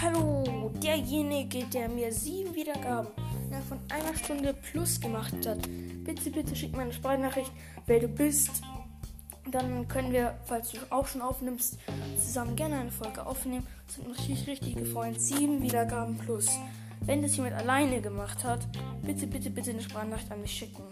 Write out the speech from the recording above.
Hallo, derjenige, der mir sieben Wiedergaben innerhalb von einer Stunde plus gemacht hat. Bitte, bitte schick mir eine Sprachnachricht, wer du bist. Dann können wir, falls du auch schon aufnimmst, zusammen gerne eine Folge aufnehmen. Das hat mich richtig, richtig gefreut. Sieben Wiedergaben plus. Wenn das jemand alleine gemacht hat, bitte, bitte, bitte eine Sprachnachricht an mich schicken.